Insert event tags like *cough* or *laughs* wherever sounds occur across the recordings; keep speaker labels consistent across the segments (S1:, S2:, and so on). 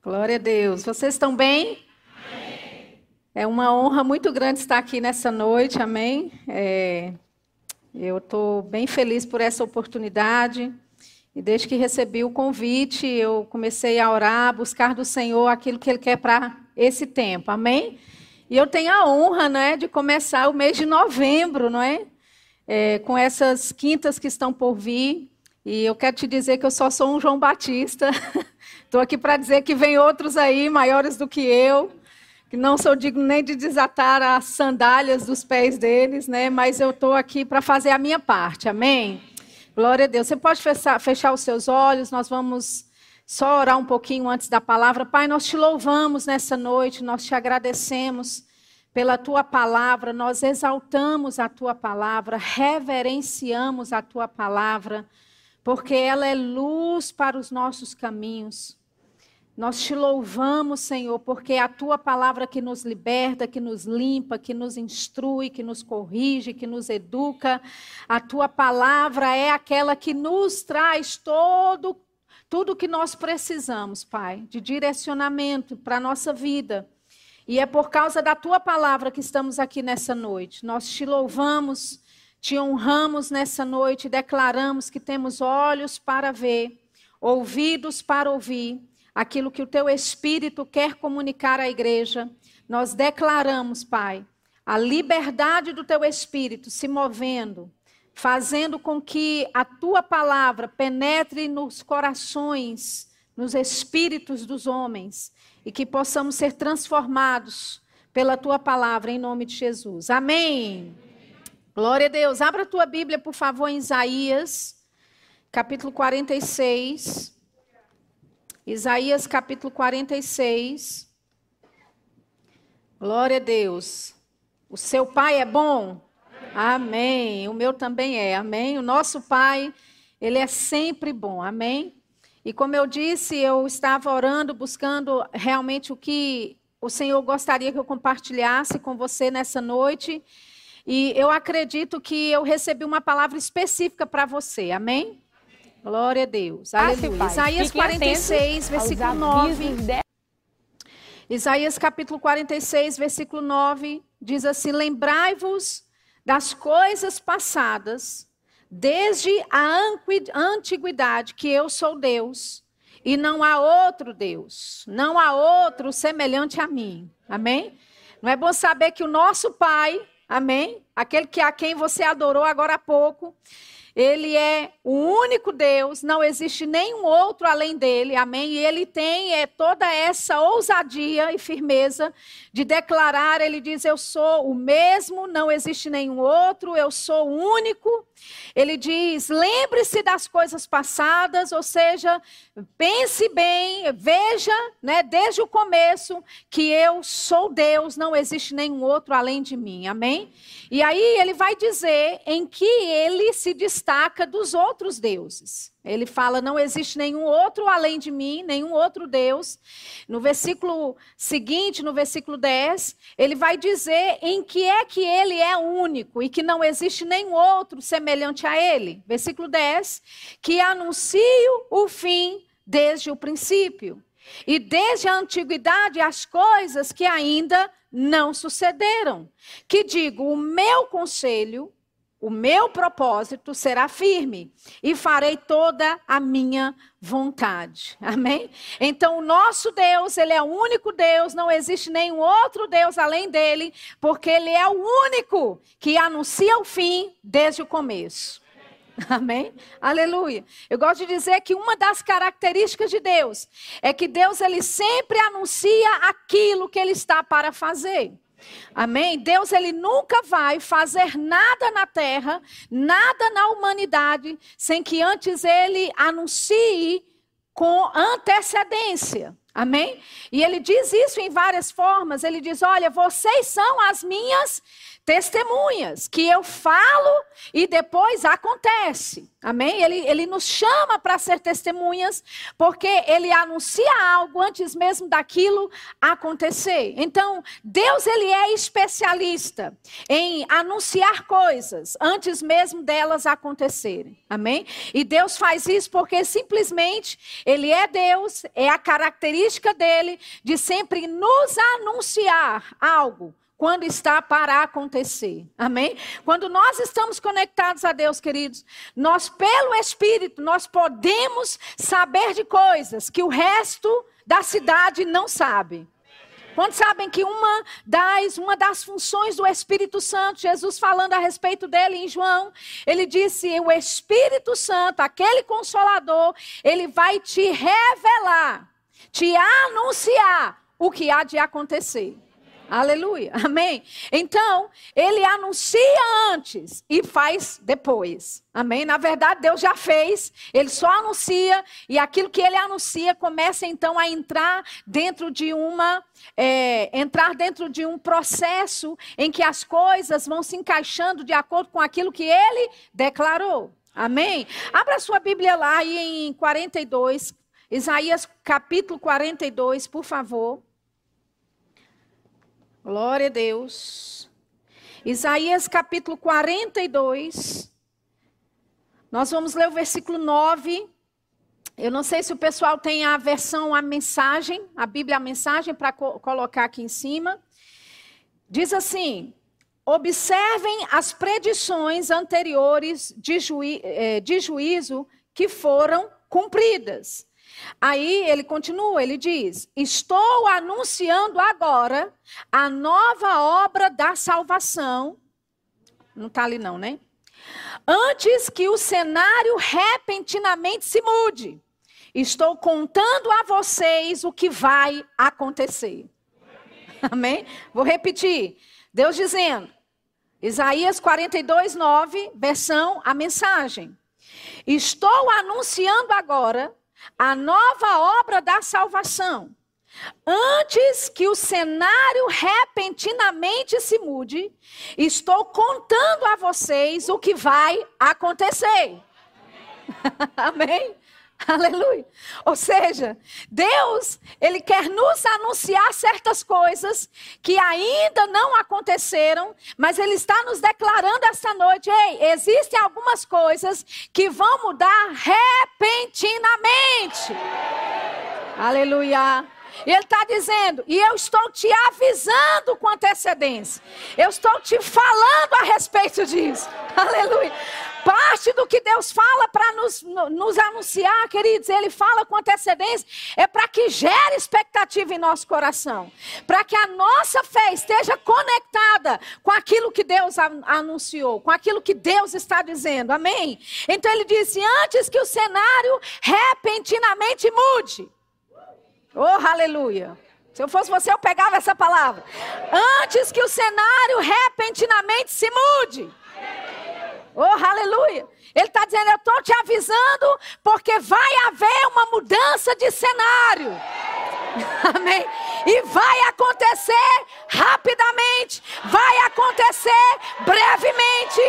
S1: Glória a Deus. Vocês estão bem?
S2: Amém.
S1: É uma honra muito grande estar aqui nessa noite, amém? É, eu estou bem feliz por essa oportunidade. E desde que recebi o convite, eu comecei a orar, buscar do Senhor aquilo que Ele quer para esse tempo, amém? E eu tenho a honra né, de começar o mês de novembro, não é? é com essas quintas que estão por vir. E eu quero te dizer que eu só sou um João Batista. *laughs* Estou aqui para dizer que vem outros aí maiores do que eu, que não sou digno nem de desatar as sandálias dos pés deles, né? Mas eu estou aqui para fazer a minha parte. Amém? Glória a Deus. Você pode fechar, fechar os seus olhos, nós vamos só orar um pouquinho antes da palavra. Pai, nós te louvamos nessa noite, nós te agradecemos pela tua palavra, nós exaltamos a tua palavra, reverenciamos a tua palavra porque ela é luz para os nossos caminhos. Nós te louvamos, Senhor, porque é a tua palavra que nos liberta, que nos limpa, que nos instrui, que nos corrige, que nos educa. A tua palavra é aquela que nos traz todo tudo que nós precisamos, Pai, de direcionamento para a nossa vida. E é por causa da tua palavra que estamos aqui nessa noite. Nós te louvamos te honramos nessa noite declaramos que temos olhos para ver, ouvidos para ouvir aquilo que o teu Espírito quer comunicar à igreja. Nós declaramos, Pai, a liberdade do teu Espírito se movendo, fazendo com que a tua palavra penetre nos corações, nos espíritos dos homens e que possamos ser transformados pela tua palavra em nome de Jesus. Amém. Glória a Deus. Abra a tua Bíblia, por favor, em Isaías, capítulo 46. Isaías, capítulo 46. Glória a Deus. O seu pai é bom? Amém. O meu também é. Amém. O nosso pai, ele é sempre bom. Amém. E como eu disse, eu estava orando, buscando realmente o que o Senhor gostaria que eu compartilhasse com você nessa noite. E eu acredito que eu recebi uma palavra específica para você. Amém? Glória a Deus. Ah, Aleluia. Isaías 46, versículo 9. De... Isaías capítulo 46, versículo 9 diz assim: Lembrai-vos das coisas passadas, desde a antiguidade, que eu sou Deus, e não há outro Deus, não há outro semelhante a mim. Amém? Não é bom saber que o nosso Pai Amém? Aquele que a quem você adorou agora há pouco. Ele é o único Deus, não existe nenhum outro além dele, amém? E ele tem é, toda essa ousadia e firmeza de declarar: ele diz, Eu sou o mesmo, não existe nenhum outro, eu sou o único. Ele diz: lembre-se das coisas passadas, ou seja, pense bem, veja, né, desde o começo, que eu sou Deus, não existe nenhum outro além de mim, amém? E aí ele vai dizer em que ele se destaca dos outros deuses. Ele fala: não existe nenhum outro além de mim, nenhum outro Deus. No versículo seguinte, no versículo 10, ele vai dizer em que é que ele é único e que não existe nenhum outro semelhante a ele. Versículo 10: que anuncio o fim desde o princípio. E desde a antiguidade as coisas que ainda não sucederam. Que digo, o meu conselho o meu propósito será firme e farei toda a minha vontade. Amém? Então, o nosso Deus, ele é o único Deus, não existe nenhum outro Deus além dele, porque ele é o único que anuncia o fim desde o começo. Amém? Aleluia. Eu gosto de dizer que uma das características de Deus é que Deus ele sempre anuncia aquilo que ele está para fazer. Amém? Deus ele nunca vai fazer nada na terra, nada na humanidade, sem que antes ele anuncie com antecedência. Amém? E ele diz isso em várias formas. Ele diz: Olha, vocês são as minhas testemunhas, que eu falo e depois acontece. Amém? Ele, ele nos chama para ser testemunhas, porque ele anuncia algo antes mesmo daquilo acontecer. Então, Deus ele é especialista em anunciar coisas antes mesmo delas acontecerem. Amém? E Deus faz isso porque simplesmente ele é Deus, é a característica dele de sempre nos anunciar algo quando está para acontecer. Amém? Quando nós estamos conectados a Deus, queridos, nós pelo Espírito nós podemos saber de coisas que o resto da cidade não sabe. Quantos sabem que uma das, uma das funções do Espírito Santo, Jesus falando a respeito dele em João, ele disse: o Espírito Santo, aquele consolador, ele vai te revelar, te anunciar o que há de acontecer. Aleluia. Amém. Então, ele anuncia antes e faz depois. Amém. Na verdade, Deus já fez, ele só anuncia e aquilo que ele anuncia começa então a entrar dentro de uma é, entrar dentro de um processo em que as coisas vão se encaixando de acordo com aquilo que ele declarou. Amém. Abra sua Bíblia lá em 42, Isaías capítulo 42, por favor. Glória a Deus. Isaías capítulo 42. Nós vamos ler o versículo 9. Eu não sei se o pessoal tem a versão, a mensagem, a Bíblia, a mensagem para co colocar aqui em cima. Diz assim: observem as predições anteriores de, eh, de juízo que foram cumpridas. Aí ele continua, ele diz: Estou anunciando agora a nova obra da salvação. Não está ali, não, né? Antes que o cenário repentinamente se mude, estou contando a vocês o que vai acontecer. *laughs* Amém? Vou repetir. Deus dizendo, Isaías 42, 9, versão, a mensagem. Estou anunciando agora a nova obra da salvação. Antes que o cenário repentinamente se mude, estou contando a vocês o que vai acontecer. *laughs* Amém? *laughs* Aleluia. Ou seja, Deus, Ele quer nos anunciar certas coisas que ainda não aconteceram, mas Ele está nos declarando esta noite: ei, existem algumas coisas que vão mudar repentinamente. Aleluia. E ele está dizendo, e eu estou te avisando com antecedência. Eu estou te falando a respeito disso. *laughs* Aleluia. Parte do que Deus fala para nos, nos anunciar, queridos, Ele fala com antecedência, é para que gere expectativa em nosso coração. Para que a nossa fé esteja conectada com aquilo que Deus anunciou, com aquilo que Deus está dizendo. Amém? Então Ele disse: antes que o cenário repentinamente mude. Oh, aleluia. Se eu fosse você, eu pegava essa palavra. Antes que o cenário repentinamente se mude. Oh, aleluia. Ele está dizendo: Eu estou te avisando, porque vai haver uma mudança de cenário. *laughs* Amém. E vai acontecer rapidamente. Vai acontecer brevemente.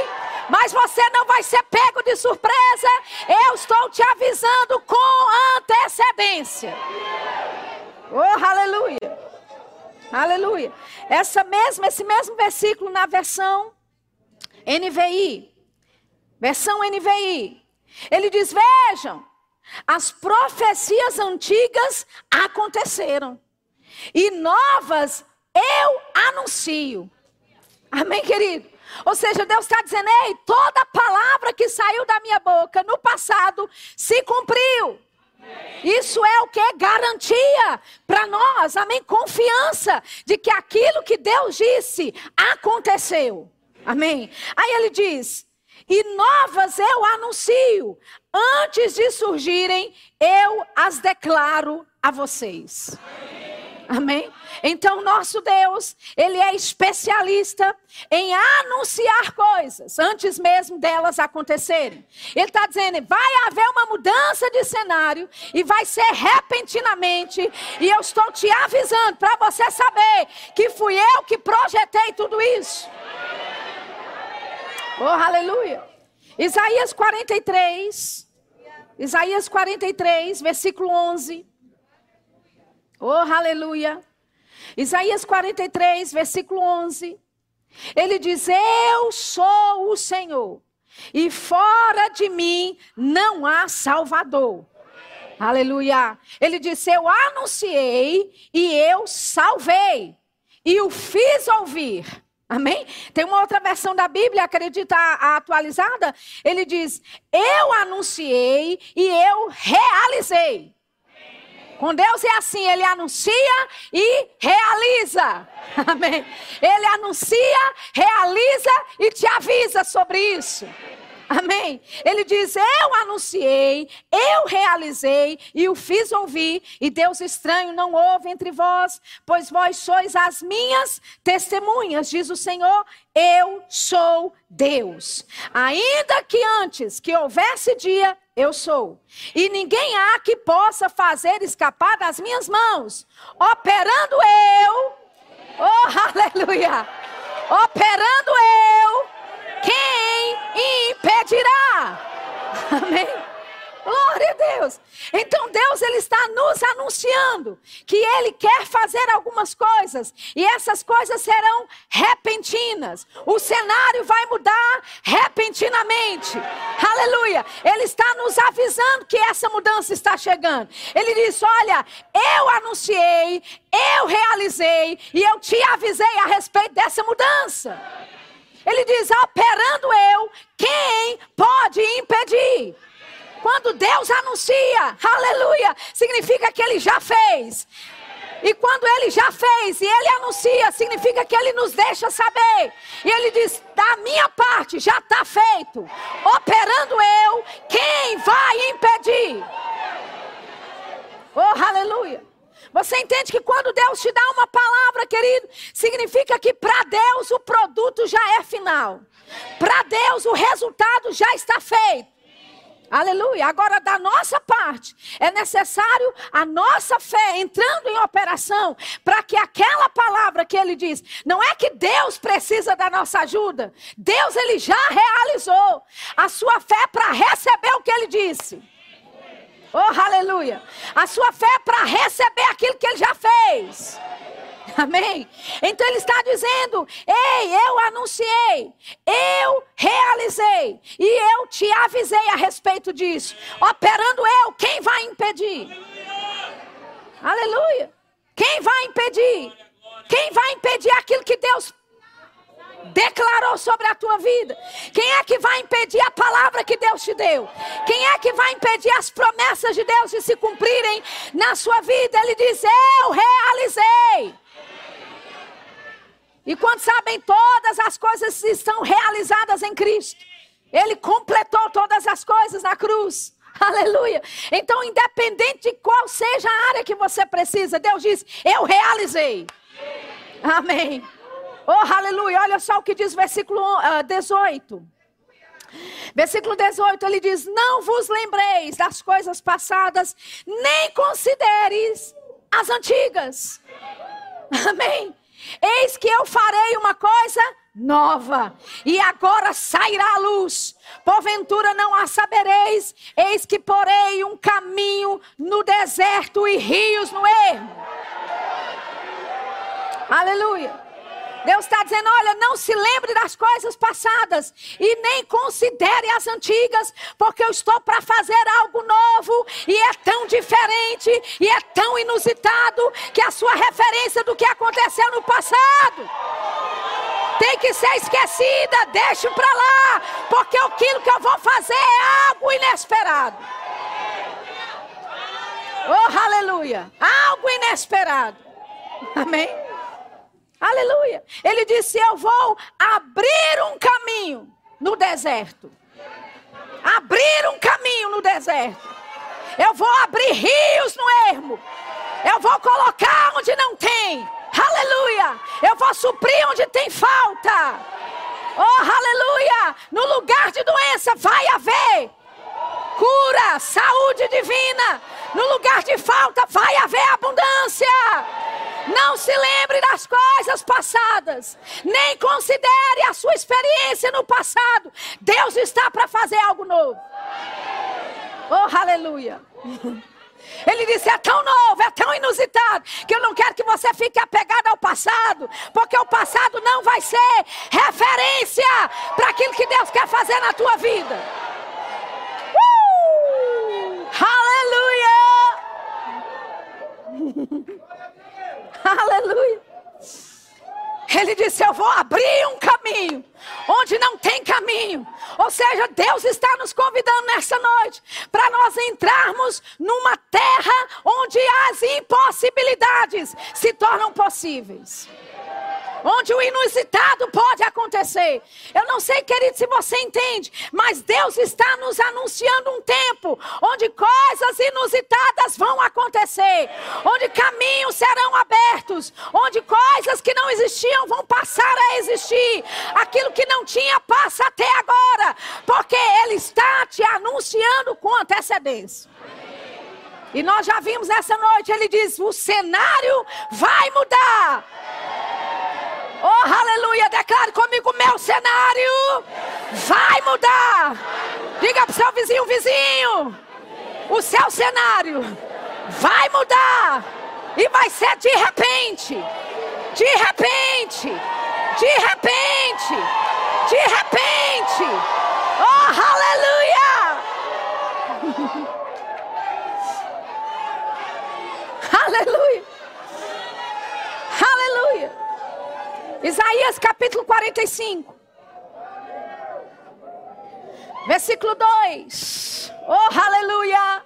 S1: Mas você não vai ser pego de surpresa. Eu estou te avisando com antecedência. Oh, aleluia. Aleluia. Essa mesma, esse mesmo versículo na versão NVI Versão NVI. Ele diz: Vejam, as profecias antigas aconteceram, e novas eu anuncio. Amém, querido? Ou seja, Deus está dizendo: Ei, toda palavra que saiu da minha boca no passado se cumpriu. Isso é o que? Garantia para nós, amém? Confiança de que aquilo que Deus disse aconteceu. Amém? Aí ele diz: e novas eu anuncio. Antes de surgirem, eu as declaro a vocês. Amém? Então, nosso Deus, Ele é especialista em anunciar coisas antes mesmo delas acontecerem. Ele está dizendo: vai haver uma mudança de cenário e vai ser repentinamente. E eu estou te avisando para você saber que fui eu que projetei tudo isso. Oh, aleluia. Isaías 43. Isaías 43, versículo 11. Oh, aleluia. Isaías 43, versículo 11. Ele diz: Eu sou o Senhor, e fora de mim não há Salvador. Aleluia. Ele disse: Eu anunciei e eu salvei e o fiz ouvir. Amém? Tem uma outra versão da Bíblia, acredita a, atualizada? Ele diz: Eu anunciei e eu realizei. Com Deus é assim, ele anuncia e realiza. *laughs* Amém. Ele anuncia, realiza e te avisa sobre isso. Amém? Ele diz: Eu anunciei, eu realizei e o fiz ouvir, e Deus estranho não houve entre vós, pois vós sois as minhas testemunhas, diz o Senhor. Eu sou Deus. Ainda que antes que houvesse dia, eu sou. E ninguém há que possa fazer escapar das minhas mãos. Operando eu, oh *laughs* aleluia! Operando eu impedirá? *laughs* Amém. Glória a Deus. Então Deus ele está nos anunciando que ele quer fazer algumas coisas e essas coisas serão repentinas. O cenário vai mudar repentinamente. Aleluia. Ele está nos avisando que essa mudança está chegando. Ele diz: "Olha, eu anunciei, eu realizei e eu te avisei a respeito dessa mudança." Ele diz: operando eu, quem pode impedir? Quando Deus anuncia, aleluia, significa que ele já fez. E quando ele já fez e ele anuncia, significa que ele nos deixa saber. E ele diz: da minha parte já está feito. Operando eu, quem vai impedir? Oh, aleluia. Você entende que quando Deus te dá uma palavra, querido, significa que para Deus o produto já é final. Para Deus o resultado já está feito. Aleluia. Agora, da nossa parte, é necessário a nossa fé entrando em operação para que aquela palavra que ele diz, não é que Deus precisa da nossa ajuda, Deus ele já realizou a sua fé para receber o que ele disse. Oh, aleluia. A sua fé é para receber aquilo que ele já fez. Amém? Então ele está dizendo: Ei, eu anunciei, eu realizei e eu te avisei a respeito disso. Operando eu, quem vai impedir? Aleluia. Quem vai impedir? Quem vai impedir aquilo que Deus declarou sobre a tua vida? Quem é que vai impedir a palavra que Deus te deu? Quem é que vai impedir as promessas de Deus de se cumprirem na sua vida? Ele diz: Eu realizei. E quando sabem todas as coisas estão realizadas em Cristo, Ele completou todas as coisas na cruz. *laughs* Aleluia. Então, independente de qual seja a área que você precisa, Deus diz: Eu realizei. Amém. Oh, aleluia. Olha só o que diz versículo 18. Ah, versículo 18, ele diz: Não vos lembreis das coisas passadas, nem consideres as antigas. Amém. Eis que eu farei uma coisa nova, e agora sairá a luz. Porventura não a sabereis, eis que porei um caminho no deserto e rios no ermo. Aleluia. Deus está dizendo: olha, não se lembre das coisas passadas e nem considere as antigas, porque eu estou para fazer algo novo e é tão diferente e é tão inusitado que a sua referência do que aconteceu no passado tem que ser esquecida, deixe para lá, porque aquilo que eu vou fazer é algo inesperado. Oh, aleluia! Algo inesperado. Amém? Aleluia. Ele disse: Eu vou abrir um caminho no deserto. Abrir um caminho no deserto. Eu vou abrir rios no ermo. Eu vou colocar onde não tem. Aleluia. Eu vou suprir onde tem falta. Oh, aleluia. No lugar de doença vai haver cura, saúde divina. No lugar de falta vai haver abundância. Não se lembre das coisas passadas, nem considere a sua experiência no passado. Deus está para fazer algo novo. Oh, aleluia. *laughs* Ele disse: é tão novo, é tão inusitado, que eu não quero que você fique apegado ao passado, porque o passado não vai ser referência para aquilo que Deus quer fazer na tua vida. Uh! Aleluia! *laughs* Aleluia! Ele disse: Eu vou abrir um caminho onde não tem caminho. Ou seja, Deus está nos convidando nessa noite para nós entrarmos numa terra onde as impossibilidades se tornam possíveis onde o inusitado pode acontecer. Eu não sei, querido, se você entende, mas Deus está nos anunciando um tempo onde coisas inusitadas vão acontecer, onde caminhos serão abertos, onde coisas que não existiam vão passar a existir. Aquilo que não tinha passa até agora, porque Ele está te anunciando com antecedência. E nós já vimos essa noite, ele diz: o cenário vai mudar. Oh, aleluia. Declare comigo: meu cenário vai mudar. Diga para o seu vizinho: vizinho, o seu cenário vai mudar. E vai ser de repente. De repente. De repente. De repente. Oh, aleluia. *laughs* aleluia. Aleluia. Isaías capítulo 45. Versículo 2. Oh, aleluia.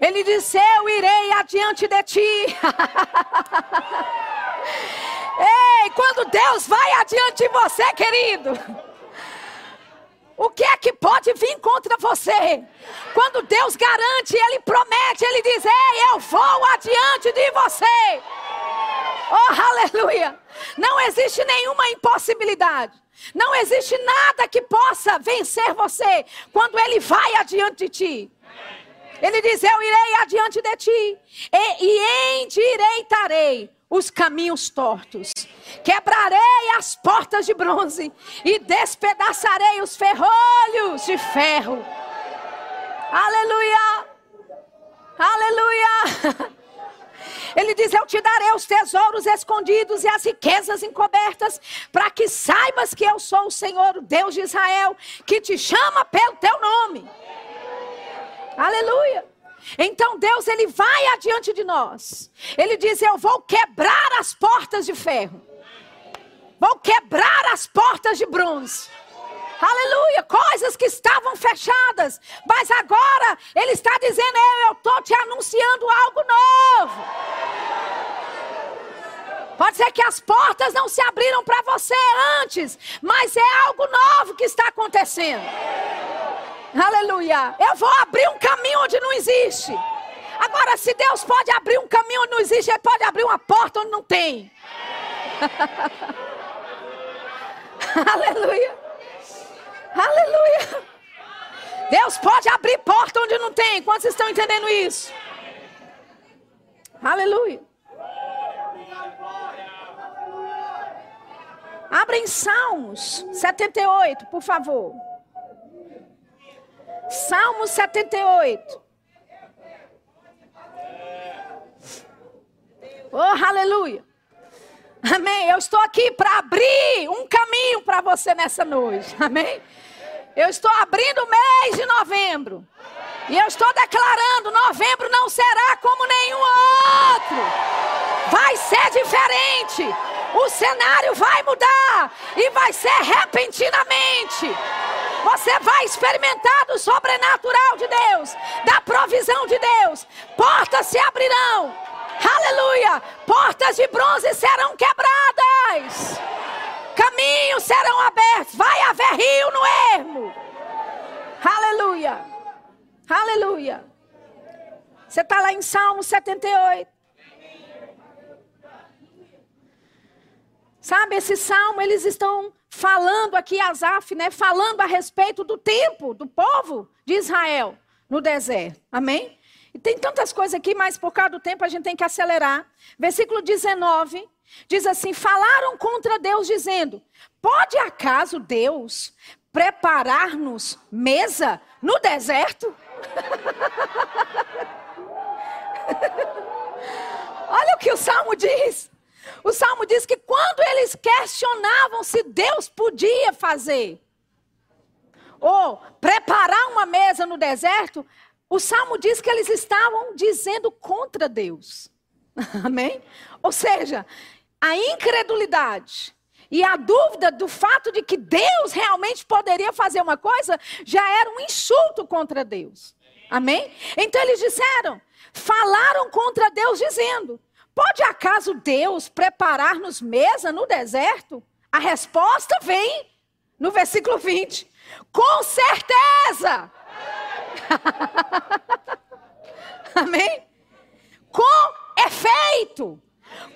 S1: Ele disse: Eu irei adiante de ti. *laughs* Ei, quando Deus vai adiante de você, querido. O que é que pode vir contra você? Quando Deus garante, Ele promete, Ele diz: Ei, eu vou adiante de você. Oh, aleluia! Não existe nenhuma impossibilidade. Não existe nada que possa vencer você quando ele vai adiante de ti. Ele diz: Eu irei adiante de ti e, e endireitarei os caminhos tortos. Quebrarei as portas de bronze e despedaçarei os ferrolhos de ferro. Aleluia! Aleluia! *laughs* Ele diz: Eu te darei os tesouros escondidos e as riquezas encobertas, para que saibas que eu sou o Senhor, o Deus de Israel, que te chama pelo teu nome. Aleluia. Então Deus ele vai adiante de nós. Ele diz: Eu vou quebrar as portas de ferro. Vou quebrar as portas de bronze. Aleluia, coisas que estavam fechadas, mas agora Ele está dizendo: Eu estou te anunciando algo novo. Pode ser que as portas não se abriram para você antes, mas é algo novo que está acontecendo. Aleluia. Eu vou abrir um caminho onde não existe. Agora, se Deus pode abrir um caminho onde não existe, Ele pode abrir uma porta onde não tem. *laughs* Aleluia. Aleluia. Deus pode abrir porta onde não tem. Quantos estão entendendo isso? Aleluia. Abra em Salmos 78, por favor. Salmos 78. Oh, aleluia. Amém. Eu estou aqui para abrir um caminho para você nessa noite. Amém. Eu estou abrindo o mês de novembro. E eu estou declarando: novembro não será como nenhum outro. Vai ser diferente. O cenário vai mudar. E vai ser repentinamente. Você vai experimentar do sobrenatural de Deus, da provisão de Deus. Portas se abrirão Aleluia! Portas de bronze serão quebradas. Caminhos serão abertos. Vai haver rio no ermo. Aleluia. Aleluia. Você está lá em Salmo 78. Sabe, esse salmo, eles estão falando aqui, Asaf, né? Falando a respeito do tempo do povo de Israel no deserto. Amém? E tem tantas coisas aqui, mas por causa do tempo a gente tem que acelerar. Versículo 19 diz assim: Falaram contra Deus, dizendo: Pode acaso Deus preparar-nos mesa no deserto? *laughs* Olha o que o salmo diz. O salmo diz que quando eles questionavam se Deus podia fazer, ou preparar uma mesa no deserto, o salmo diz que eles estavam dizendo contra Deus. *laughs* Amém? Ou seja, a incredulidade e a dúvida do fato de que Deus realmente poderia fazer uma coisa já era um insulto contra Deus. Amém? Então eles disseram, falaram contra Deus dizendo: Pode acaso Deus preparar-nos mesa no deserto? A resposta vem no versículo 20. Com certeza! *laughs* Amém? Com efeito,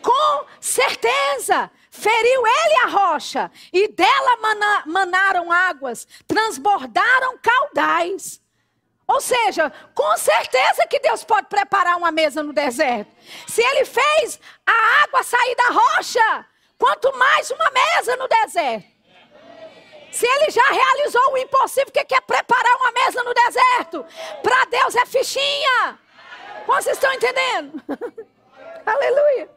S1: com certeza. Feriu ele a rocha, e dela mana, manaram águas, transbordaram caudais. Ou seja, com certeza que Deus pode preparar uma mesa no deserto. Se ele fez a água sair da rocha, quanto mais uma mesa no deserto. Se ele já realizou o impossível, que quer preparar uma mesa no deserto, para Deus é fichinha. Vocês estão entendendo? *laughs* Aleluia.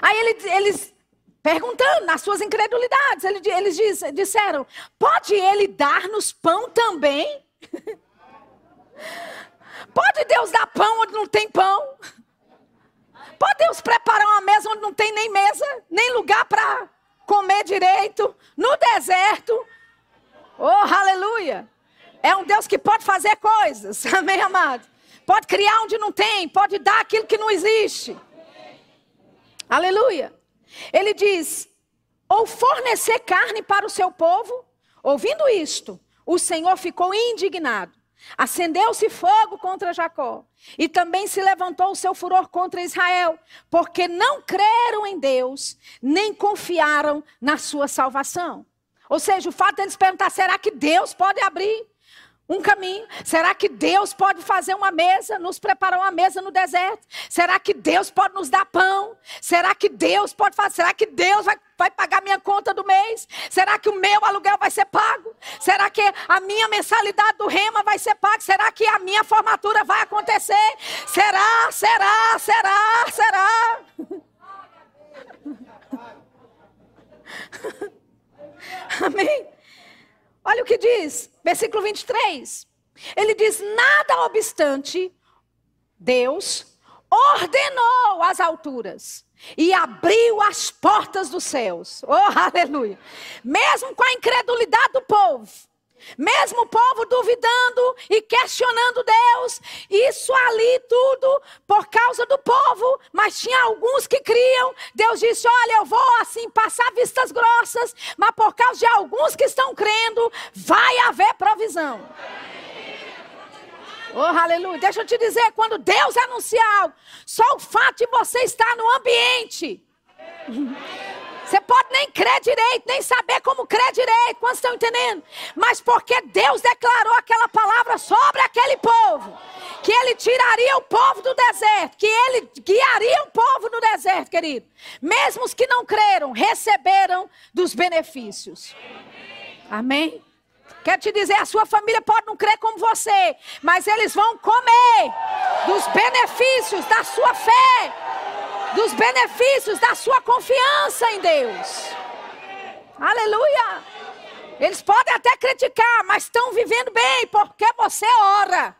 S1: Aí eles, eles, perguntando nas suas incredulidades, eles, disseram: Pode ele dar-nos pão também? *laughs* Pode Deus dar pão onde não tem pão? Pode Deus preparar uma mesa onde não tem nem mesa, nem lugar para comer direito, no deserto? Oh, aleluia! É um Deus que pode fazer coisas, *laughs* amém, amado? Pode criar onde não tem, pode dar aquilo que não existe. Aleluia! Ele diz: ou fornecer carne para o seu povo. Ouvindo isto, o Senhor ficou indignado Acendeu-se fogo contra Jacó, e também se levantou o seu furor contra Israel, porque não creram em Deus, nem confiaram na sua salvação. Ou seja, o fato deles perguntar: será que Deus pode abrir um caminho? Será que Deus pode fazer uma mesa, nos preparar uma mesa no deserto? Será que Deus pode nos dar pão? Será que Deus pode fazer? Será que Deus vai, vai pagar minha conta do mês? Será que o meu aluguel vai ser pago? Será que a minha mensalidade do rema vai ser paga? Será que a minha formatura vai acontecer? Será? Será? Será? Será? *laughs* Amém? Olha o que diz, versículo 23. Ele diz: Nada obstante, Deus ordenou as alturas e abriu as portas dos céus. Oh, aleluia! Mesmo com a incredulidade do povo, mesmo o povo duvidando e questionando Deus, isso ali tudo por causa do povo, mas tinha alguns que criam. Deus disse: Olha, eu vou assim passar vistas grossas, mas por causa de alguns que estão crendo, vai haver provisão. Oh, aleluia. Deixa eu te dizer, quando Deus anuncia algo, só o fato de você estar no ambiente. Você pode nem crer direito, nem saber como crer direito. Quantos estão entendendo? Mas porque Deus declarou aquela palavra sobre aquele povo, que ele tiraria o povo do deserto, que ele guiaria o povo no deserto, querido. Mesmo os que não creram, receberam dos benefícios. Amém? Quero te dizer, a sua família pode não crer como você, mas eles vão comer dos benefícios da sua fé dos benefícios da sua confiança em Deus. Aleluia! Eles podem até criticar, mas estão vivendo bem porque você ora.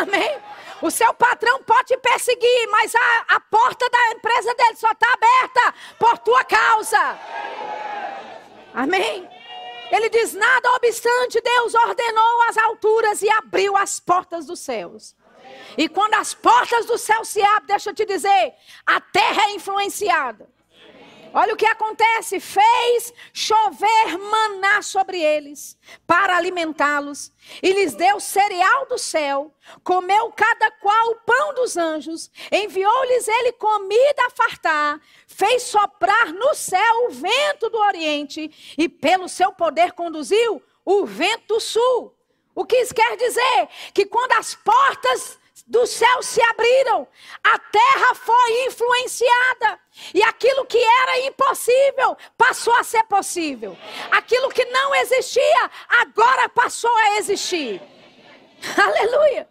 S1: Amém? O seu patrão pode te perseguir, mas a, a porta da empresa dele só está aberta por tua causa. Amém? Ele diz: nada obstante, Deus ordenou as alturas e abriu as portas dos céus. E quando as portas do céu se abrem, deixa eu te dizer, a terra é influenciada. Olha o que acontece: fez chover maná sobre eles, para alimentá-los, e lhes deu cereal do céu, comeu cada qual o pão dos anjos, enviou-lhes ele comida a fartar, fez soprar no céu o vento do oriente, e pelo seu poder conduziu o vento do sul. O que isso quer dizer? Que quando as portas dos céus se abriram, a terra foi influenciada, e aquilo que era impossível passou a ser possível, aquilo que não existia agora passou a existir. *laughs* Aleluia!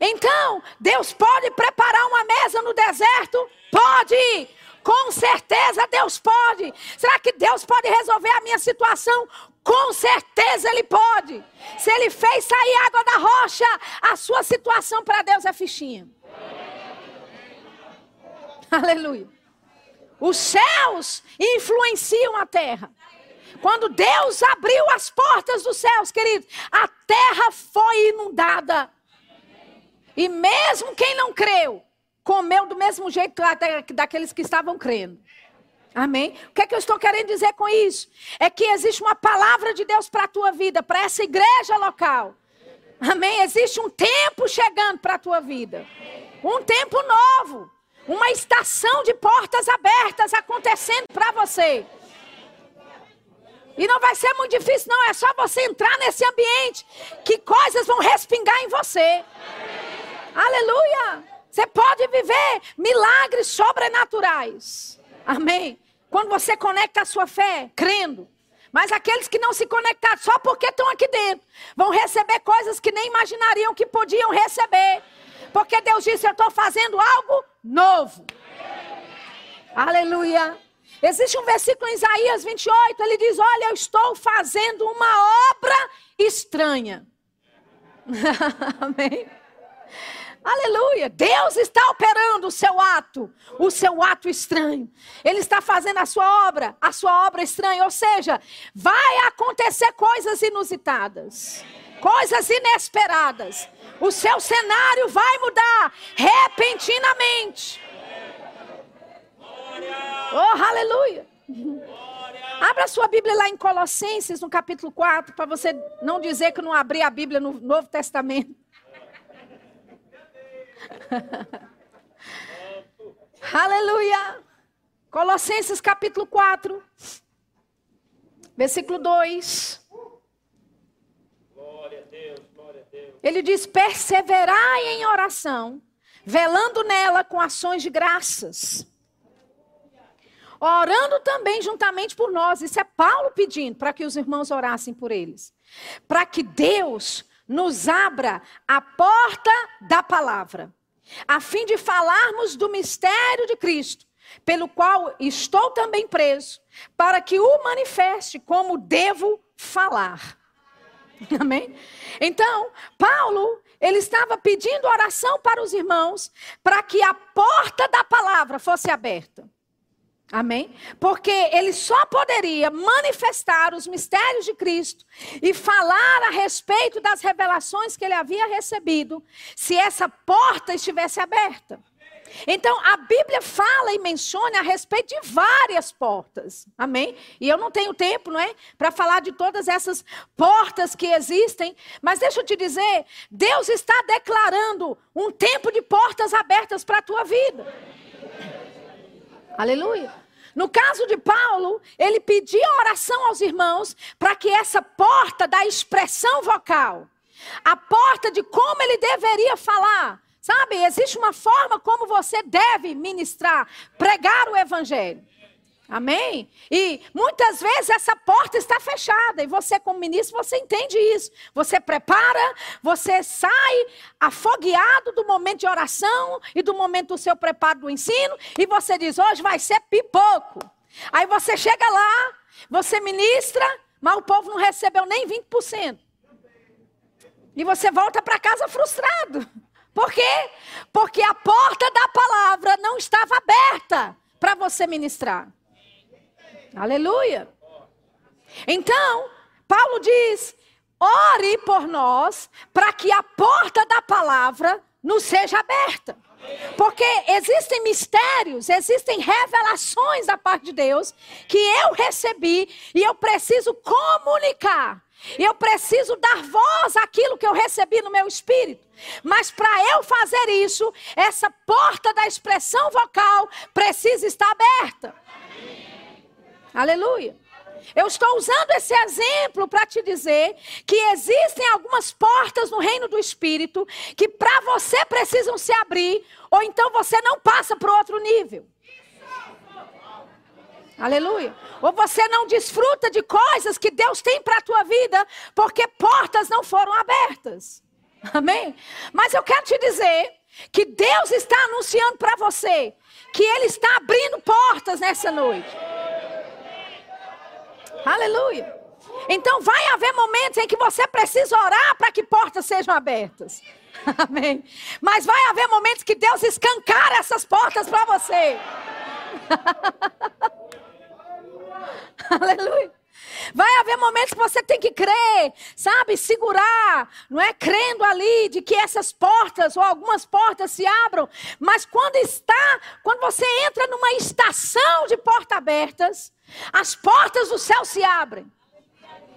S1: Então, Deus pode preparar uma mesa no deserto? Pode! Com certeza Deus pode. Será que Deus pode resolver a minha situação? Com certeza Ele pode. Se Ele fez sair água da rocha, a sua situação para Deus é fichinha. Aleluia. Os céus influenciam a terra. Quando Deus abriu as portas dos céus, queridos, a terra foi inundada. E mesmo quem não creu, comeu do mesmo jeito daqueles que estavam crendo. Amém? O que é que eu estou querendo dizer com isso? É que existe uma palavra de Deus para a tua vida, para essa igreja local. Amém? Existe um tempo chegando para a tua vida. Um tempo novo. Uma estação de portas abertas acontecendo para você. E não vai ser muito difícil, não. É só você entrar nesse ambiente que coisas vão respingar em você. Aleluia! Você pode viver milagres sobrenaturais. Amém? Quando você conecta a sua fé, crendo. Mas aqueles que não se conectaram só porque estão aqui dentro, vão receber coisas que nem imaginariam que podiam receber. Porque Deus disse: Eu estou fazendo algo novo. Aleluia. Existe um versículo em Isaías 28, ele diz: Olha, eu estou fazendo uma obra estranha. *laughs* Amém. Aleluia. Deus está operando o seu ato, o seu ato estranho. Ele está fazendo a sua obra, a sua obra estranha. Ou seja, vai acontecer coisas inusitadas, coisas inesperadas. O seu cenário vai mudar repentinamente. Oh, aleluia. *laughs* Abra sua Bíblia lá em Colossenses, no capítulo 4, para você não dizer que não abri a Bíblia no Novo Testamento. *laughs* Aleluia. Colossenses capítulo 4, versículo 2. Glória a Deus, glória a Deus. Ele diz: perseverai em oração, velando nela com ações de graças. Orando também juntamente por nós. Isso é Paulo pedindo para que os irmãos orassem por eles. Para que Deus nos abra a porta da palavra a fim de falarmos do mistério de Cristo, pelo qual estou também preso, para que o manifeste como devo falar. *laughs* Amém? Então, Paulo, ele estava pedindo oração para os irmãos, para que a porta da palavra fosse aberta. Amém? Porque ele só poderia manifestar os mistérios de Cristo e falar a respeito das revelações que ele havia recebido se essa porta estivesse aberta. Então, a Bíblia fala e menciona a respeito de várias portas. Amém? E eu não tenho tempo, não é? Para falar de todas essas portas que existem. Mas deixa eu te dizer: Deus está declarando um tempo de portas abertas para a tua vida. Aleluia. No caso de Paulo, ele pedia oração aos irmãos para que essa porta da expressão vocal, a porta de como ele deveria falar, sabe? Existe uma forma como você deve ministrar, pregar o evangelho. Amém? E muitas vezes essa porta está fechada e você, como ministro, você entende isso. Você prepara, você sai afogueado do momento de oração e do momento do seu preparo do ensino e você diz: hoje vai ser pipoco. Aí você chega lá, você ministra, mas o povo não recebeu nem 20%. E você volta para casa frustrado. Por quê? Porque a porta da palavra não estava aberta para você ministrar. Aleluia. Então, Paulo diz: ore por nós para que a porta da palavra nos seja aberta. Porque existem mistérios, existem revelações da parte de Deus que eu recebi e eu preciso comunicar. Eu preciso dar voz àquilo que eu recebi no meu espírito. Mas para eu fazer isso, essa porta da expressão vocal precisa estar aberta. Aleluia. Eu estou usando esse exemplo para te dizer que existem algumas portas no reino do Espírito que para você precisam se abrir, ou então você não passa para outro nível. Aleluia. Ou você não desfruta de coisas que Deus tem para a tua vida, porque portas não foram abertas. Amém? Mas eu quero te dizer que Deus está anunciando para você que Ele está abrindo portas nessa noite. Aleluia. Então vai haver momentos em que você precisa orar para que portas sejam abertas. *laughs* Amém. Mas vai haver momentos que Deus escancara essas portas para você. *laughs* Aleluia. Vai haver momentos que você tem que crer, sabe? Segurar, não é? Crendo ali de que essas portas ou algumas portas se abram. Mas quando está, quando você entra numa estação de portas abertas, as portas do céu se abrem.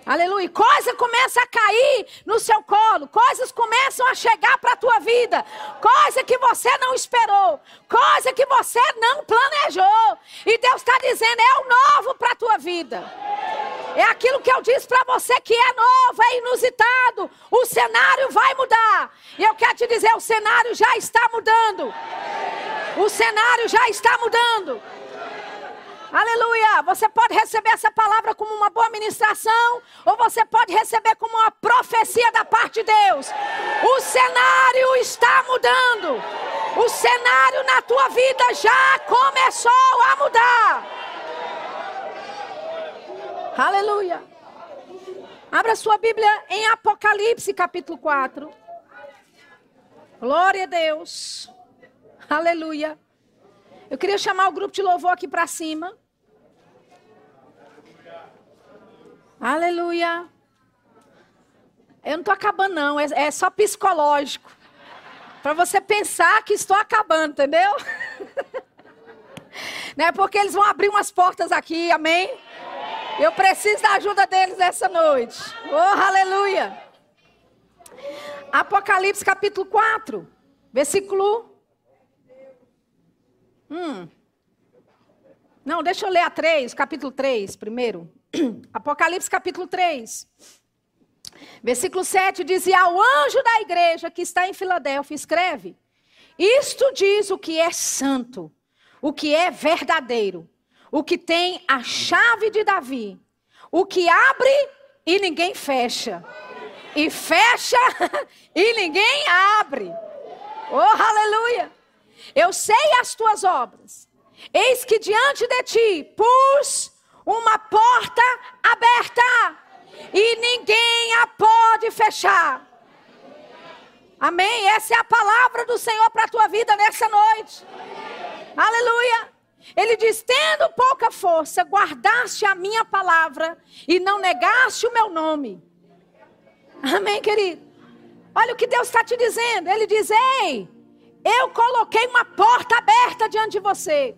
S1: Aleluia. Coisa começa a cair no seu colo, coisas começam a chegar para a tua vida, coisa que você não esperou, coisa que você não planejou. E Deus está dizendo: é o novo para a tua vida. É aquilo que eu disse para você que é novo, é inusitado. O cenário vai mudar. E eu quero te dizer: o cenário já está mudando. O cenário já está mudando. Aleluia! Você pode receber essa palavra como uma boa ministração, ou você pode receber como uma profecia da parte de Deus. O cenário está mudando. O cenário na tua vida já começou a mudar. Aleluia! Abra sua Bíblia em Apocalipse capítulo 4. Glória a Deus. Aleluia. Eu queria chamar o grupo de louvor aqui para cima. Aleluia. Eu não estou acabando, não. É, é só psicológico. Para você pensar que estou acabando, entendeu? *laughs* Não é porque eles vão abrir umas portas aqui, amém? Eu preciso da ajuda deles essa noite. Oh, aleluia. Apocalipse capítulo 4, versículo. Hum. Não, deixa eu ler a 3, capítulo 3 primeiro. *clears throat* Apocalipse capítulo 3. Versículo 7 diz: E ao anjo da igreja que está em Filadélfia, escreve: Isto diz o que é santo, o que é verdadeiro, o que tem a chave de Davi, o que abre e ninguém fecha, e fecha *laughs* e ninguém abre. Oh, aleluia! Eu sei as tuas obras. Eis que diante de ti pus uma porta aberta e ninguém a pode fechar. Amém? Essa é a palavra do Senhor para a tua vida nessa noite. Aleluia. Ele diz: tendo pouca força, guardaste a minha palavra e não negaste o meu nome. Amém, querido? Olha o que Deus está te dizendo. Ele diz: Ei, eu coloquei uma porta aberta diante de você.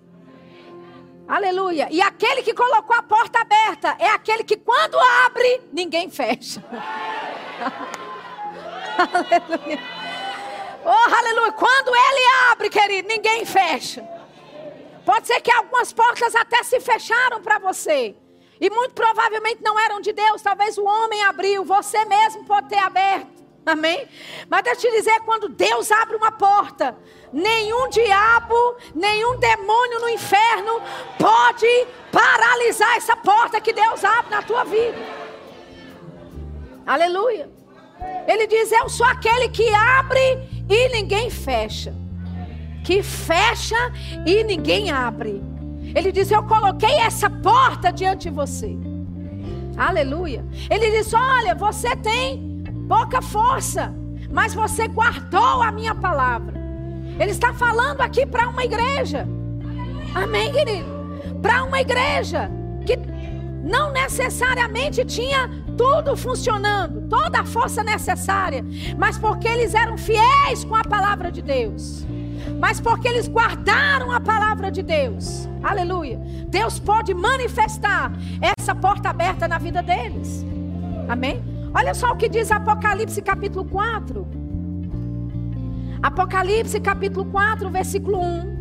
S1: Aleluia. E aquele que colocou a porta aberta é aquele que quando abre, ninguém fecha. *laughs* aleluia. Oh, aleluia. Quando ele abre, querido, ninguém fecha. Pode ser que algumas portas até se fecharam para você. E muito provavelmente não eram de Deus. Talvez o homem abriu. Você mesmo pode ter aberto. *laughs* Amém? Mas deixa eu te dizer, quando Deus abre uma porta, nenhum diabo, nenhum demônio no inferno pode paralisar essa porta que Deus abre na tua vida. Aleluia. Ele diz: Eu sou aquele que abre e ninguém fecha. Que fecha e ninguém abre. Ele diz: Eu coloquei essa porta diante de você. Aleluia. Ele diz: Olha, você tem pouca força, mas você guardou a minha palavra. Ele está falando aqui para uma igreja. Amém, querido? Para uma igreja que não necessariamente tinha tudo funcionando, toda a força necessária, mas porque eles eram fiéis com a palavra de Deus. Mas porque eles guardaram a palavra de Deus. Aleluia. Deus pode manifestar essa porta aberta na vida deles. Amém? Olha só o que diz Apocalipse capítulo 4. Apocalipse capítulo 4, versículo 1.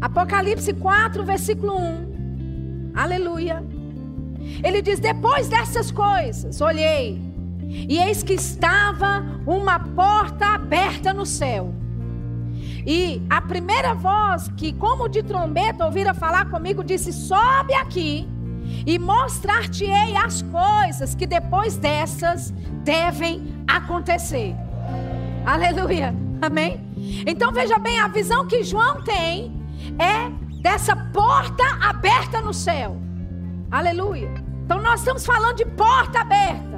S1: Apocalipse 4, versículo 1. Aleluia. Ele diz: Depois dessas coisas, olhei, e eis que estava uma porta aberta no céu. E a primeira voz que, como de trombeta, ouvira falar comigo, disse: Sobe aqui e mostrar-te-ei as coisas que depois dessas devem acontecer. Aleluia. Amém? Então veja bem, a visão que João tem é dessa porta aberta no céu. Aleluia. Então nós estamos falando de porta aberta.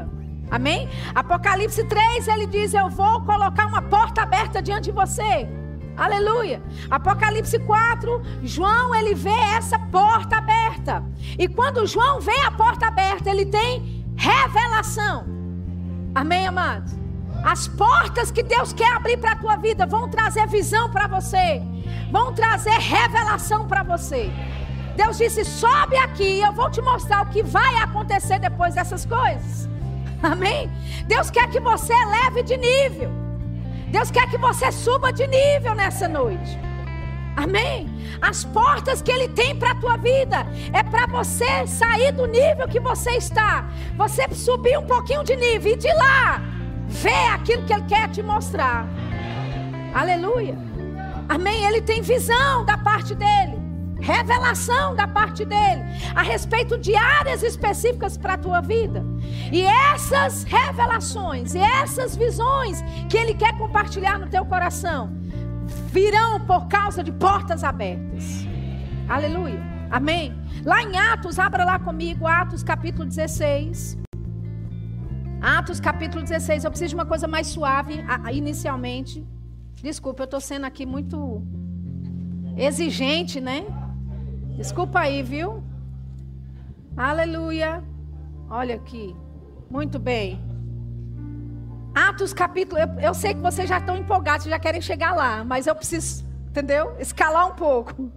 S1: Amém? Apocalipse 3, ele diz: Eu vou colocar uma porta aberta diante de você. Aleluia. Apocalipse 4, João ele vê essa porta aberta. E quando João vê a porta aberta, ele tem revelação. Amém, amados? As portas que Deus quer abrir para a tua vida vão trazer visão para você, vão trazer revelação para você. Deus disse: sobe aqui, eu vou te mostrar o que vai acontecer depois dessas coisas. *laughs* Amém? Deus quer que você eleve de nível. Deus quer que você suba de nível nessa noite. Amém? As portas que Ele tem para a tua vida é para você sair do nível que você está. Você subir um pouquinho de nível e de lá Vê aquilo que Ele quer te mostrar. Aleluia. Amém. Ele tem visão da parte dele. Revelação da parte dele a respeito de áreas específicas para a tua vida. E essas revelações e essas visões que ele quer compartilhar no teu coração virão por causa de portas abertas. Aleluia. Amém. Lá em Atos, abra lá comigo, Atos capítulo 16. Atos capítulo 16. Eu preciso de uma coisa mais suave inicialmente. Desculpa, eu estou sendo aqui muito exigente, né? Desculpa aí, viu? Aleluia. Olha aqui. Muito bem. Atos capítulo. Eu, eu sei que vocês já estão empolgados, já querem chegar lá, mas eu preciso, entendeu? Escalar um pouco.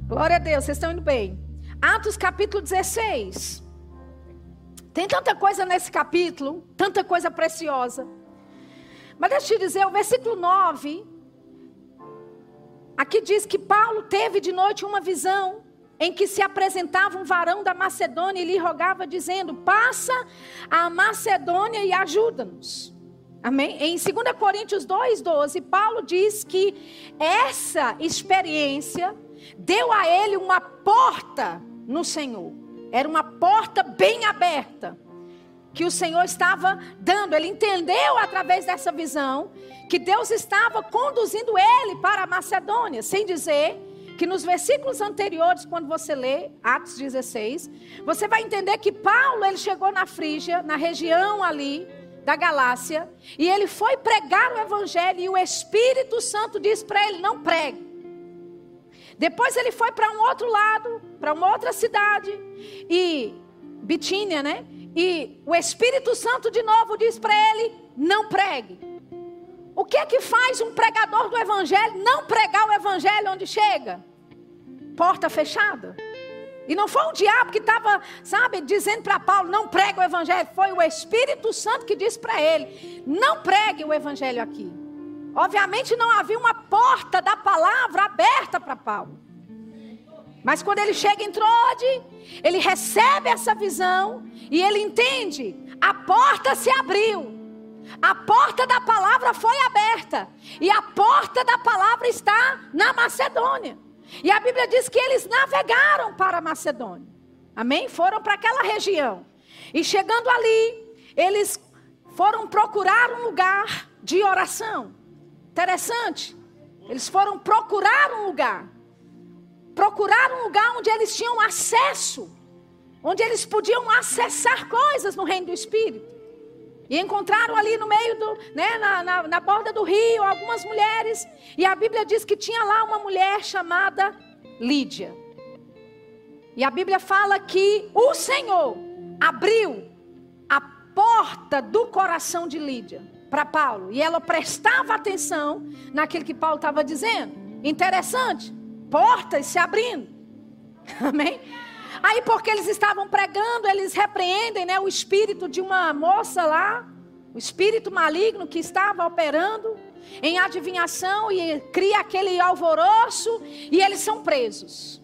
S1: Glória a Deus, vocês estão indo bem. Atos capítulo 16. Tem tanta coisa nesse capítulo, tanta coisa preciosa. Mas deixa eu te dizer, o versículo 9, aqui diz que Paulo teve de noite uma visão em que se apresentava um varão da Macedônia e lhe rogava, dizendo: Passa a Macedônia e ajuda-nos. Amém? Em 2 Coríntios 2,12, Paulo diz que essa experiência deu a ele uma porta no Senhor. Era uma porta bem aberta que o Senhor estava dando. Ele entendeu através dessa visão que Deus estava conduzindo ele para a Macedônia, sem dizer que nos versículos anteriores, quando você lê Atos 16, você vai entender que Paulo ele chegou na Frígia, na região ali da Galácia, e ele foi pregar o evangelho e o Espírito Santo disse para ele: "Não pregue". Depois ele foi para um outro lado, para uma outra cidade, e Bitínia, né? E o Espírito Santo de novo diz para ele: não pregue. O que é que faz um pregador do Evangelho não pregar o Evangelho onde chega? Porta fechada. E não foi o diabo que estava, sabe, dizendo para Paulo: não pregue o Evangelho. Foi o Espírito Santo que disse para ele: não pregue o Evangelho aqui. Obviamente não havia uma porta da palavra aberta para Paulo. Mas quando ele chega em Trode, ele recebe essa visão e ele entende: a porta se abriu. A porta da palavra foi aberta. E a porta da palavra está na Macedônia. E a Bíblia diz que eles navegaram para a Macedônia. Amém? Foram para aquela região. E chegando ali, eles foram procurar um lugar de oração. Interessante. Eles foram procurar um lugar. Procurar um lugar onde eles tinham acesso. Onde eles podiam acessar coisas no reino do Espírito. E encontraram ali no meio do, né, na, na, na borda do rio, algumas mulheres. E a Bíblia diz que tinha lá uma mulher chamada Lídia. E a Bíblia fala que o Senhor abriu a porta do coração de Lídia para Paulo. E ela prestava atenção naquilo que Paulo estava dizendo. Interessante. Portas se abrindo. *laughs* Amém? Aí, porque eles estavam pregando, eles repreendem né, o espírito de uma moça lá, o espírito maligno que estava operando em adivinhação e cria aquele alvoroço e eles são presos.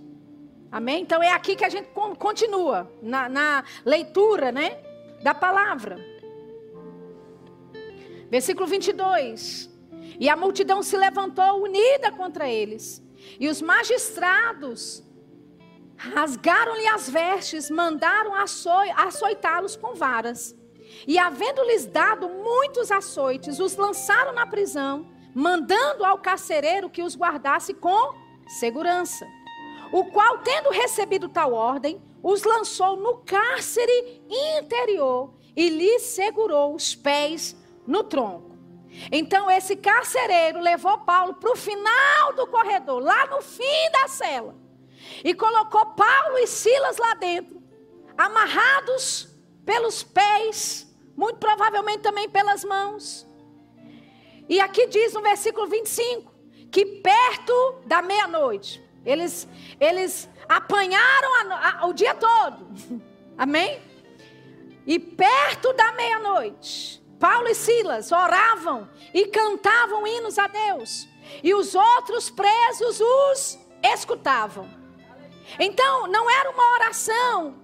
S1: Amém? Então é aqui que a gente continua na, na leitura né, da palavra. Versículo 22. E a multidão se levantou unida contra eles. E os magistrados rasgaram-lhe as vestes, mandaram açoitá-los com varas. E havendo-lhes dado muitos açoites, os lançaram na prisão, mandando ao carcereiro que os guardasse com segurança. O qual, tendo recebido tal ordem, os lançou no cárcere interior e lhes segurou os pés no tronco. Então esse carcereiro levou Paulo para o final do corredor, lá no fim da cela, e colocou Paulo e Silas lá dentro, amarrados pelos pés, muito provavelmente também pelas mãos. E aqui diz no versículo 25 que perto da meia-noite, eles, eles apanharam a, a, o dia todo, *laughs* amém? E perto da meia-noite, Paulo e Silas oravam e cantavam hinos a Deus, e os outros presos os escutavam. Então, não era uma oração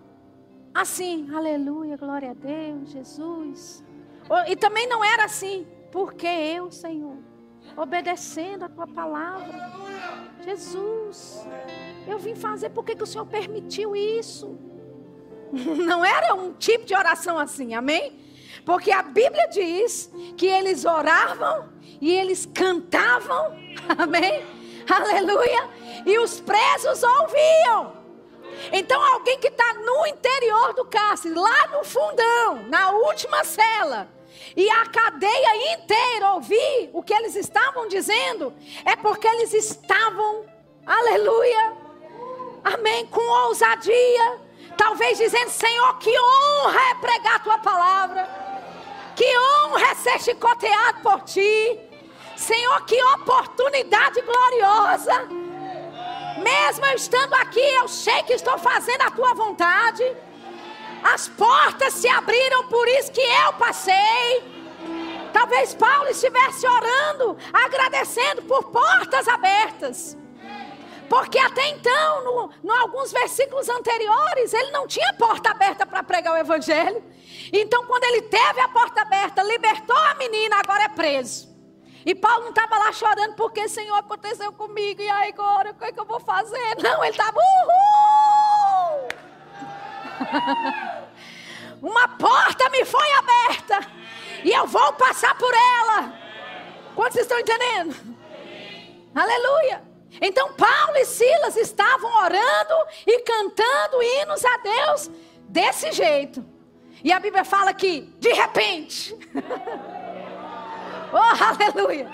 S1: assim, aleluia, glória a Deus, Jesus. E também não era assim, porque eu, Senhor, obedecendo a tua palavra, Jesus, eu vim fazer, por que, o Senhor permitiu isso? *laughs* Não era um tipo de oração assim, amém? Porque a Bíblia diz que eles oravam e eles cantavam, *laughs* amém? Aleluia! E os presos ouviam. Então, alguém que está no interior do cárcere, lá no fundão, na última cela, e a cadeia inteira ouvir o que eles estavam dizendo, é porque eles estavam, aleluia, amém, com ousadia, talvez dizendo: Senhor, que honra é pregar a tua palavra, que honra é ser chicoteado por ti, Senhor, que oportunidade gloriosa. Mesmo eu estando aqui, eu sei que estou fazendo a tua vontade. As portas se abriram, por isso que eu passei. Talvez Paulo estivesse orando, agradecendo por portas abertas. Porque até então, no, no alguns versículos anteriores, ele não tinha porta aberta para pregar o evangelho. Então, quando ele teve a porta aberta, libertou a menina, agora é preso. E Paulo não estava lá chorando porque, Senhor, aconteceu comigo. E agora, o que, é que eu vou fazer? *laughs* Não, ele estava, uhul! *laughs* Uma porta me foi aberta. E eu vou passar por ela. Quantos estão entendendo? Aleluia. Então Paulo e Silas estavam orando e cantando hinos a Deus desse jeito. E a Bíblia fala que de repente *laughs* Oh, aleluia!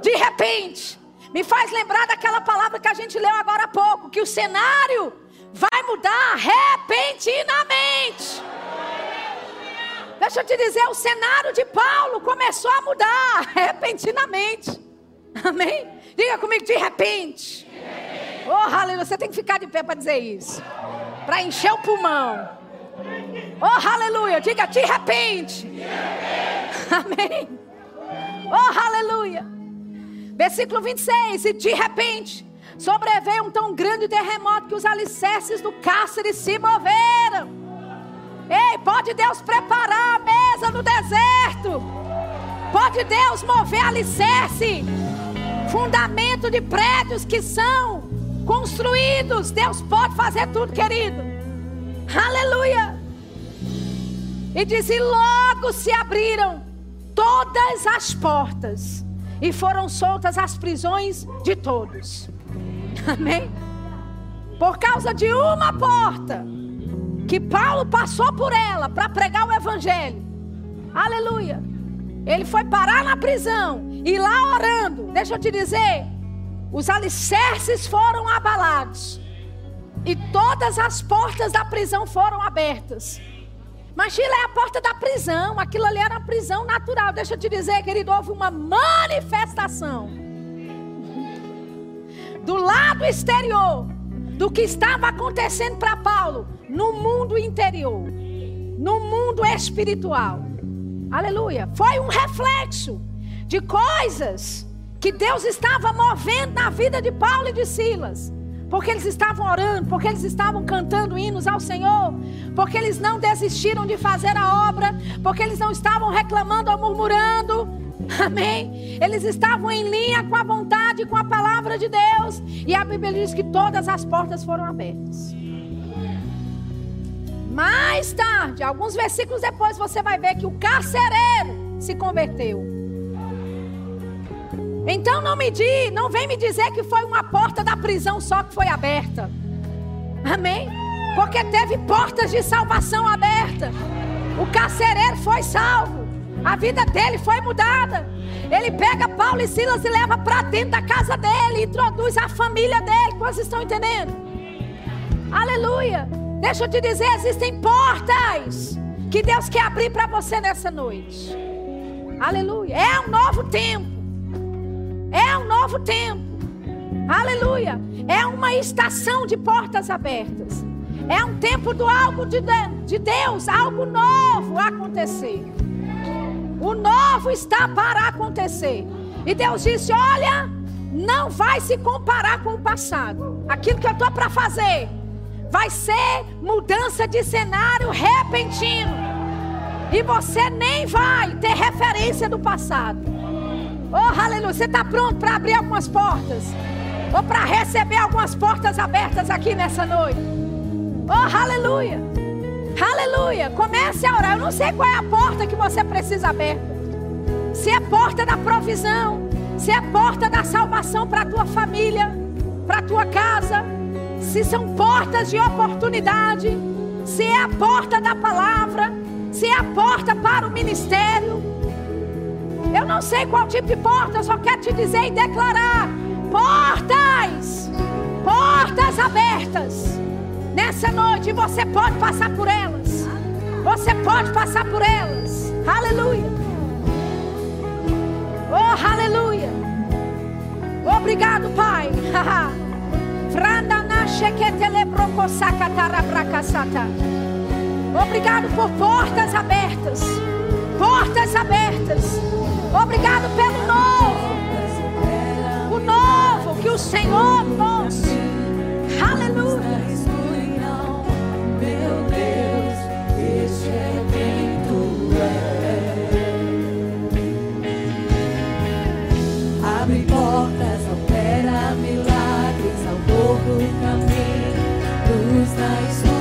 S1: De repente, me faz lembrar daquela palavra que a gente leu agora há pouco, que o cenário vai mudar repentinamente. Deixa eu te dizer, o cenário de Paulo começou a mudar *laughs* repentinamente. Amém? Diga comigo, de repente. Oh, aleluia, você tem que ficar de pé para dizer isso. Para encher o pulmão. Oh, aleluia, diga de repente. *laughs* Amém. Oh, aleluia. Versículo 26. E de repente sobreveio um tão grande terremoto que os alicerces do cárcere se moveram. Ei, pode Deus preparar a mesa no deserto. Pode Deus mover alicerce, fundamento de prédios que são construídos. Deus pode fazer tudo, querido. Aleluia. E diz: e logo se abriram todas as portas e foram soltas as prisões de todos. *laughs* Amém? Por causa de uma porta que Paulo passou por ela para pregar o evangelho. Aleluia. Ele foi parar na prisão e lá orando. Deixa eu te dizer, os alicerces foram abalados e todas as portas da prisão foram abertas. Mas é a porta da prisão. Aquilo ali era uma prisão natural. Deixa eu te dizer, querido, houve uma manifestação do lado exterior do que estava acontecendo para Paulo no mundo interior, no mundo espiritual. Aleluia. Foi um reflexo de coisas que Deus estava movendo na vida de Paulo e de Silas porque eles estavam orando, porque eles estavam cantando hinos ao Senhor, porque eles não desistiram de fazer a obra, porque eles não estavam reclamando ou murmurando. *laughs* Amém? Eles estavam em linha com a vontade, com a palavra de Deus. E a Bíblia diz que todas as portas foram abertas. Mais tarde, alguns versículos depois, você vai ver que o carcereiro se converteu. Então não me diz, não vem me dizer que foi uma porta da prisão só que foi aberta. Amém? Porque teve portas de salvação abertas. O carcereiro foi salvo. A vida dele foi mudada. Ele pega Paulo e Silas e leva para dentro da casa dele, introduz a família dele. Vocês estão entendendo? Aleluia. Deixa eu te dizer, existem portas que Deus quer abrir para você nessa noite. Aleluia. É um novo tempo. É um novo tempo. Aleluia. É uma estação de portas abertas. É um tempo do algo de, de Deus, algo novo acontecer. O novo está para acontecer. E Deus disse: Olha, não vai se comparar com o passado. Aquilo que eu estou para fazer vai ser mudança de cenário repentino. E você nem vai ter referência do passado. Oh, aleluia. Você está pronto para abrir algumas portas? Ou para receber algumas portas abertas aqui nessa noite? Oh, aleluia. Aleluia. Comece a orar. Eu não sei qual é a porta que você precisa abrir. Se é porta da provisão, se é porta da salvação para a tua família, para a tua casa, se são portas de oportunidade, se é a porta da palavra, se é a porta para o ministério. Eu não sei qual tipo de porta, eu só quero te dizer e declarar: portas, portas abertas. Nessa noite você pode passar por elas. Você pode passar por elas. Aleluia. Oh, aleluia. Obrigado, Pai. *laughs* Obrigado por portas abertas. Portas abertas. Obrigado pelo novo. O novo que o Senhor nos. Aleluia. Meu Deus, este é quem tu és. Abre portas, opera milagres ao povo caminho, luz na escuridão.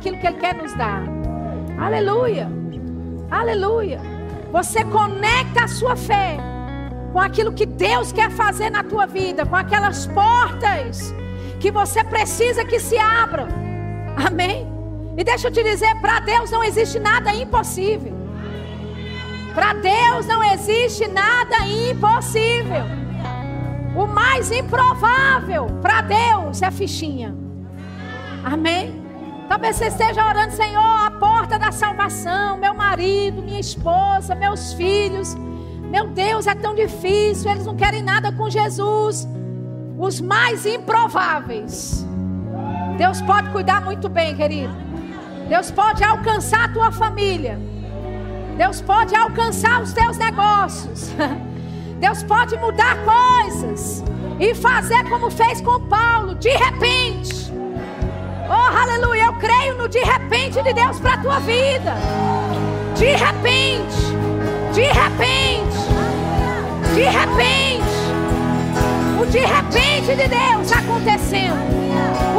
S1: Aquilo que Ele quer nos dar. Aleluia. Aleluia. Você conecta a sua fé com aquilo que Deus quer fazer na tua vida, com aquelas portas que você precisa que se abram. Amém? E deixa eu te dizer, para Deus não existe nada impossível. Para Deus não existe nada impossível. O mais improvável para Deus é fichinha. Amém? Talvez você esteja orando, Senhor, a porta da salvação, meu marido, minha esposa, meus filhos. Meu Deus, é tão difícil, eles não querem nada com Jesus. Os mais improváveis. Deus pode cuidar muito bem, querido. Deus pode alcançar a tua família. Deus pode alcançar os teus negócios. *laughs* Deus pode mudar coisas e fazer como fez com Paulo, de repente. Oh, aleluia, eu creio no de repente de Deus para a tua vida. De repente, de repente, de repente, o de repente de Deus acontecendo,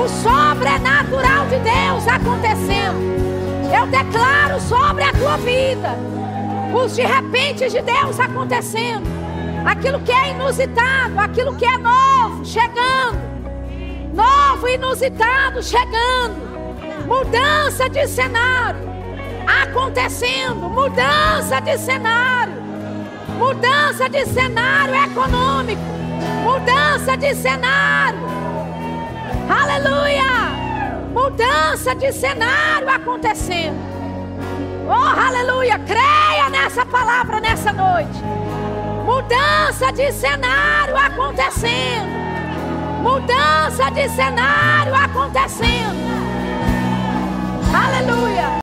S1: o sobrenatural de Deus acontecendo. Eu declaro sobre a tua vida os de repente de Deus acontecendo aquilo que é inusitado, aquilo que é novo, chegando, novo, inusitado, chegando, mudança de cenário, acontecendo, mudança de cenário, mudança de cenário econômico, mudança de cenário, aleluia, mudança de cenário acontecendo. Oh, aleluia, creia nessa palavra nessa noite. Mudança de cenário acontecendo. Mudança de cenário acontecendo. Aleluia.